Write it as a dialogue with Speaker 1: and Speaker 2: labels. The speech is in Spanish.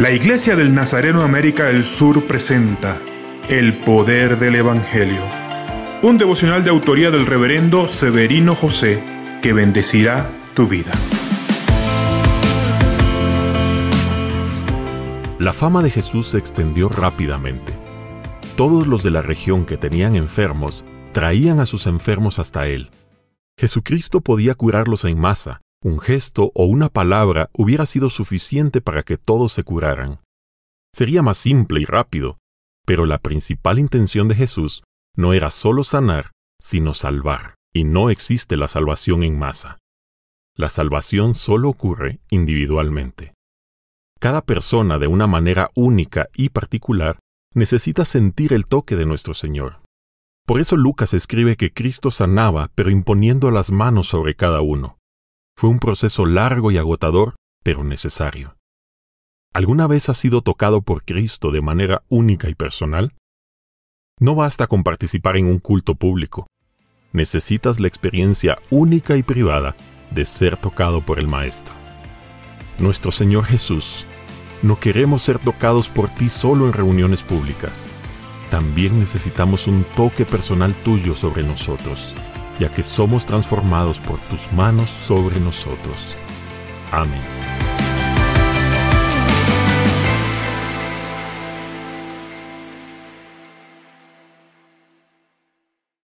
Speaker 1: La Iglesia del Nazareno América del Sur presenta El Poder del Evangelio, un devocional de autoría del reverendo Severino José que bendecirá tu vida.
Speaker 2: La fama de Jesús se extendió rápidamente. Todos los de la región que tenían enfermos traían a sus enfermos hasta él. Jesucristo podía curarlos en masa, un gesto o una palabra hubiera sido suficiente para que todos se curaran. Sería más simple y rápido, pero la principal intención de Jesús no era solo sanar, sino salvar, y no existe la salvación en masa. La salvación solo ocurre individualmente. Cada persona de una manera única y particular necesita sentir el toque de nuestro Señor. Por eso Lucas escribe que Cristo sanaba, pero imponiendo las manos sobre cada uno. Fue un proceso largo y agotador, pero necesario. ¿Alguna vez has sido tocado por Cristo de manera única y personal? No basta con participar en un culto público. Necesitas la experiencia única y privada de ser tocado por el Maestro. Nuestro Señor Jesús, no queremos ser tocados por ti solo en reuniones públicas. También necesitamos un toque personal tuyo sobre nosotros ya que somos transformados por tus manos sobre nosotros. Amén.